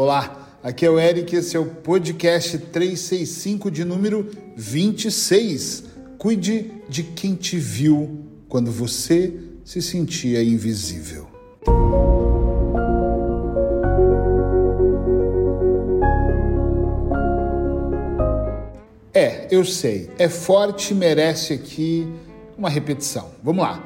Olá, aqui é o Eric, esse é o podcast 365 de número 26. Cuide de quem te viu quando você se sentia invisível. É, eu sei, é forte, merece aqui uma repetição. Vamos lá.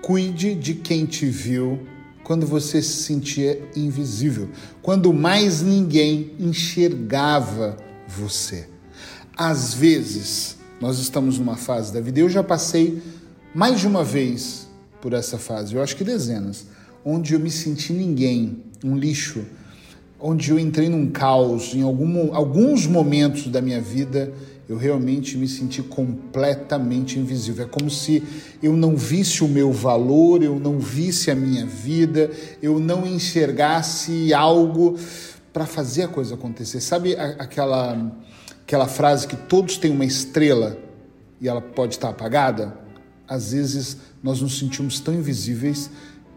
Cuide de quem te viu quando você se sentia invisível, quando mais ninguém enxergava você. Às vezes, nós estamos numa fase da vida, eu já passei mais de uma vez por essa fase, eu acho que dezenas, onde eu me senti ninguém, um lixo, onde eu entrei num caos, em algum, alguns momentos da minha vida eu realmente me senti completamente invisível. É como se eu não visse o meu valor, eu não visse a minha vida, eu não enxergasse algo para fazer a coisa acontecer. Sabe aquela, aquela frase que todos têm uma estrela e ela pode estar apagada? Às vezes nós nos sentimos tão invisíveis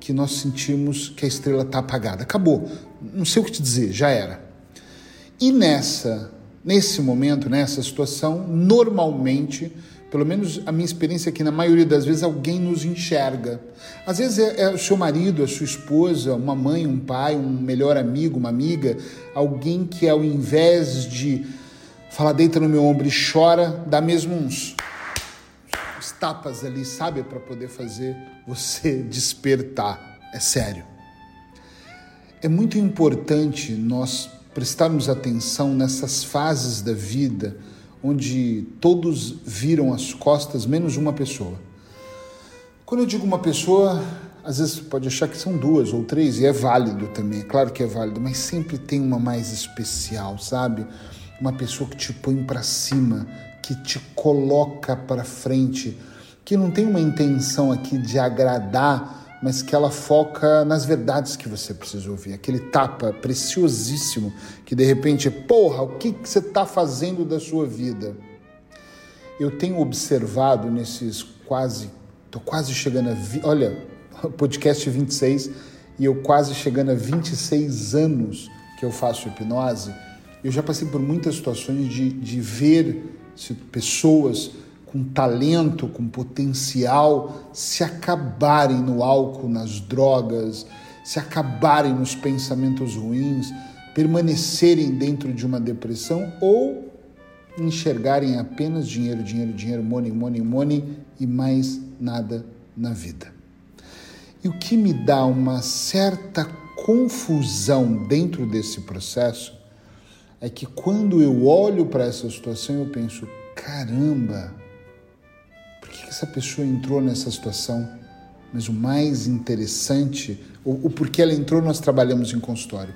que nós sentimos que a estrela está apagada. Acabou. Não sei o que te dizer, já era. E nessa Nesse momento, nessa situação, normalmente, pelo menos a minha experiência aqui, na maioria das vezes, alguém nos enxerga. Às vezes é, é o seu marido, a sua esposa, uma mãe, um pai, um melhor amigo, uma amiga, alguém que ao invés de falar, deita no meu ombro e chora, dá mesmo uns, uns tapas ali, sabe, para poder fazer você despertar. É sério. É muito importante nós prestarmos atenção nessas fases da vida onde todos viram as costas, menos uma pessoa. Quando eu digo uma pessoa, às vezes pode achar que são duas ou três, e é válido também, é claro que é válido, mas sempre tem uma mais especial, sabe? Uma pessoa que te põe para cima, que te coloca para frente, que não tem uma intenção aqui de agradar mas que ela foca nas verdades que você precisa ouvir. Aquele tapa preciosíssimo que de repente, porra, o que, que você está fazendo da sua vida? Eu tenho observado nesses quase, estou quase chegando a, vi, olha, podcast 26 e eu quase chegando a 26 anos que eu faço hipnose, eu já passei por muitas situações de, de ver pessoas com talento, com potencial, se acabarem no álcool, nas drogas, se acabarem nos pensamentos ruins, permanecerem dentro de uma depressão ou enxergarem apenas dinheiro, dinheiro, dinheiro, money, money, money e mais nada na vida. E o que me dá uma certa confusão dentro desse processo é que quando eu olho para essa situação eu penso: caramba, essa pessoa entrou nessa situação, mas o mais interessante, o, o porquê ela entrou, nós trabalhamos em consultório,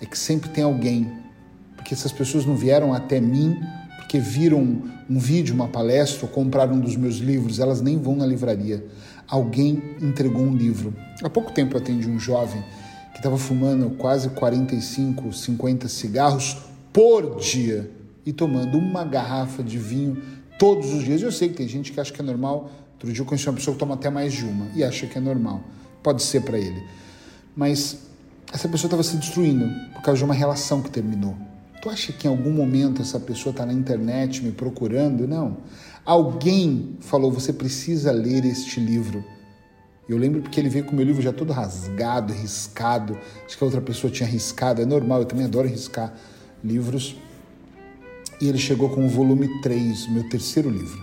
é que sempre tem alguém, porque essas pessoas não vieram até mim porque viram um vídeo, uma palestra, ou compraram um dos meus livros, elas nem vão na livraria. Alguém entregou um livro. Há pouco tempo eu atendi um jovem que estava fumando quase 45, 50 cigarros por dia e tomando uma garrafa de vinho todos os dias. Eu sei que tem gente que acha que é normal. Outro dia eu conheci uma pessoa que toma até mais de uma e acha que é normal. Pode ser para ele. Mas essa pessoa estava se destruindo por causa de uma relação que terminou. Tu acha que em algum momento essa pessoa está na internet me procurando? Não. Alguém falou: você precisa ler este livro. Eu lembro porque ele veio com o meu livro já todo rasgado, riscado. Acho que a outra pessoa tinha riscado. É normal, eu também adoro riscar livros. E ele chegou com o volume 3, meu terceiro livro,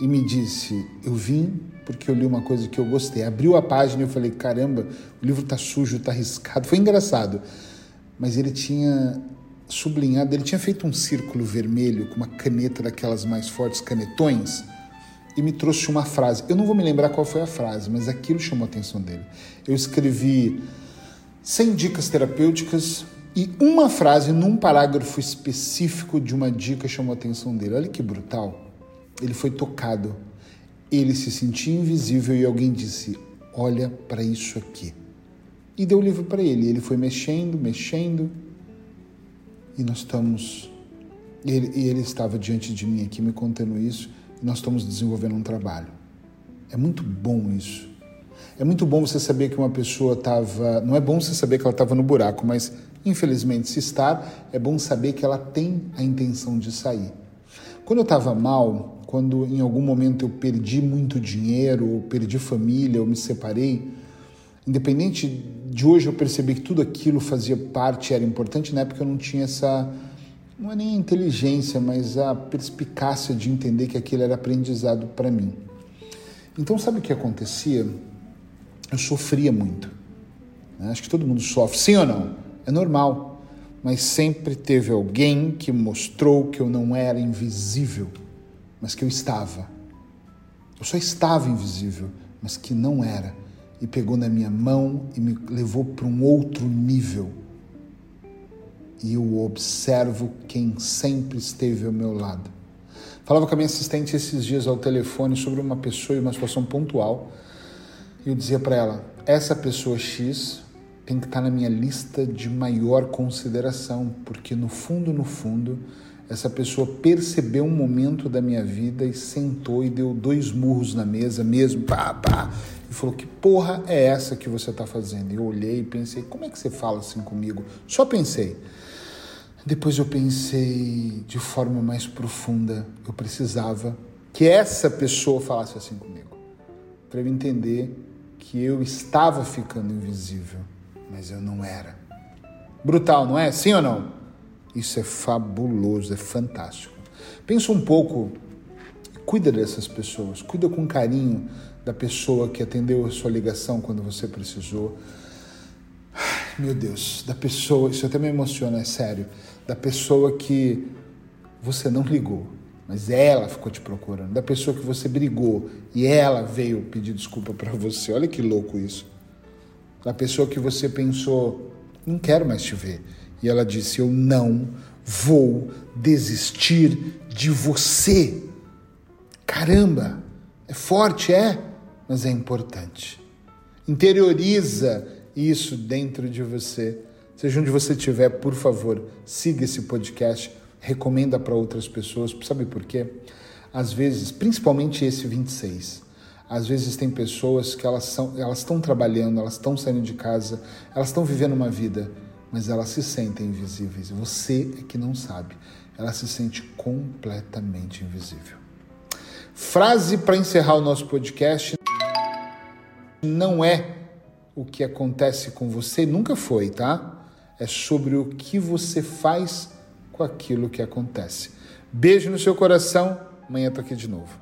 e me disse: Eu vim porque eu li uma coisa que eu gostei. Abriu a página e eu falei: Caramba, o livro tá sujo, tá riscado. Foi engraçado, mas ele tinha sublinhado, ele tinha feito um círculo vermelho com uma caneta daquelas mais fortes, canetões, e me trouxe uma frase. Eu não vou me lembrar qual foi a frase, mas aquilo chamou a atenção dele. Eu escrevi 100 dicas terapêuticas e uma frase num parágrafo específico de uma dica chamou a atenção dele. Olha que brutal. Ele foi tocado. Ele se sentia invisível e alguém disse: Olha para isso aqui. E deu o livro para ele. Ele foi mexendo, mexendo. E nós estamos. Ele, e ele estava diante de mim aqui me contando isso. E nós estamos desenvolvendo um trabalho. É muito bom isso. É muito bom você saber que uma pessoa estava. Não é bom você saber que ela estava no buraco, mas Infelizmente, se estar, é bom saber que ela tem a intenção de sair. Quando eu estava mal, quando em algum momento eu perdi muito dinheiro, ou perdi família, ou me separei, independente de hoje eu perceber que tudo aquilo fazia parte, era importante, na época eu não tinha essa, não é nem a inteligência, mas a perspicácia de entender que aquilo era aprendizado para mim. Então, sabe o que acontecia? Eu sofria muito. Né? Acho que todo mundo sofre, sim ou não? É normal. Mas sempre teve alguém que mostrou que eu não era invisível, mas que eu estava. Eu só estava invisível, mas que não era. E pegou na minha mão e me levou para um outro nível. E eu observo quem sempre esteve ao meu lado. Falava com a minha assistente esses dias ao telefone sobre uma pessoa e uma situação pontual. E eu dizia para ela: essa pessoa X tem que estar na minha lista de maior consideração, porque no fundo, no fundo, essa pessoa percebeu um momento da minha vida e sentou e deu dois murros na mesa mesmo, pá, pá, e falou: Que porra é essa que você está fazendo? E eu olhei e pensei: Como é que você fala assim comigo? Só pensei. Depois eu pensei de forma mais profunda, eu precisava que essa pessoa falasse assim comigo, para eu entender que eu estava ficando invisível, mas eu não era. Brutal, não é? Sim ou não? Isso é fabuloso, é fantástico. Pensa um pouco, cuida dessas pessoas, cuida com carinho da pessoa que atendeu a sua ligação quando você precisou. Meu Deus, da pessoa, isso até me emociona, é sério da pessoa que você não ligou, mas ela ficou te procurando, da pessoa que você brigou e ela veio pedir desculpa para você. Olha que louco isso. Da pessoa que você pensou, não quero mais te ver. E ela disse: Eu não vou desistir de você. Caramba, é forte, é, mas é importante. Interioriza isso dentro de você Seja onde você estiver, por favor, siga esse podcast, recomenda para outras pessoas. Sabe por quê? Às vezes, principalmente esse 26, às vezes tem pessoas que elas são, elas estão trabalhando, elas estão saindo de casa, elas estão vivendo uma vida, mas elas se sentem invisíveis. Você é que não sabe. Ela se sente completamente invisível. Frase para encerrar o nosso podcast: não é o que acontece com você, nunca foi, tá? é sobre o que você faz com aquilo que acontece. Beijo no seu coração, amanhã tô aqui de novo.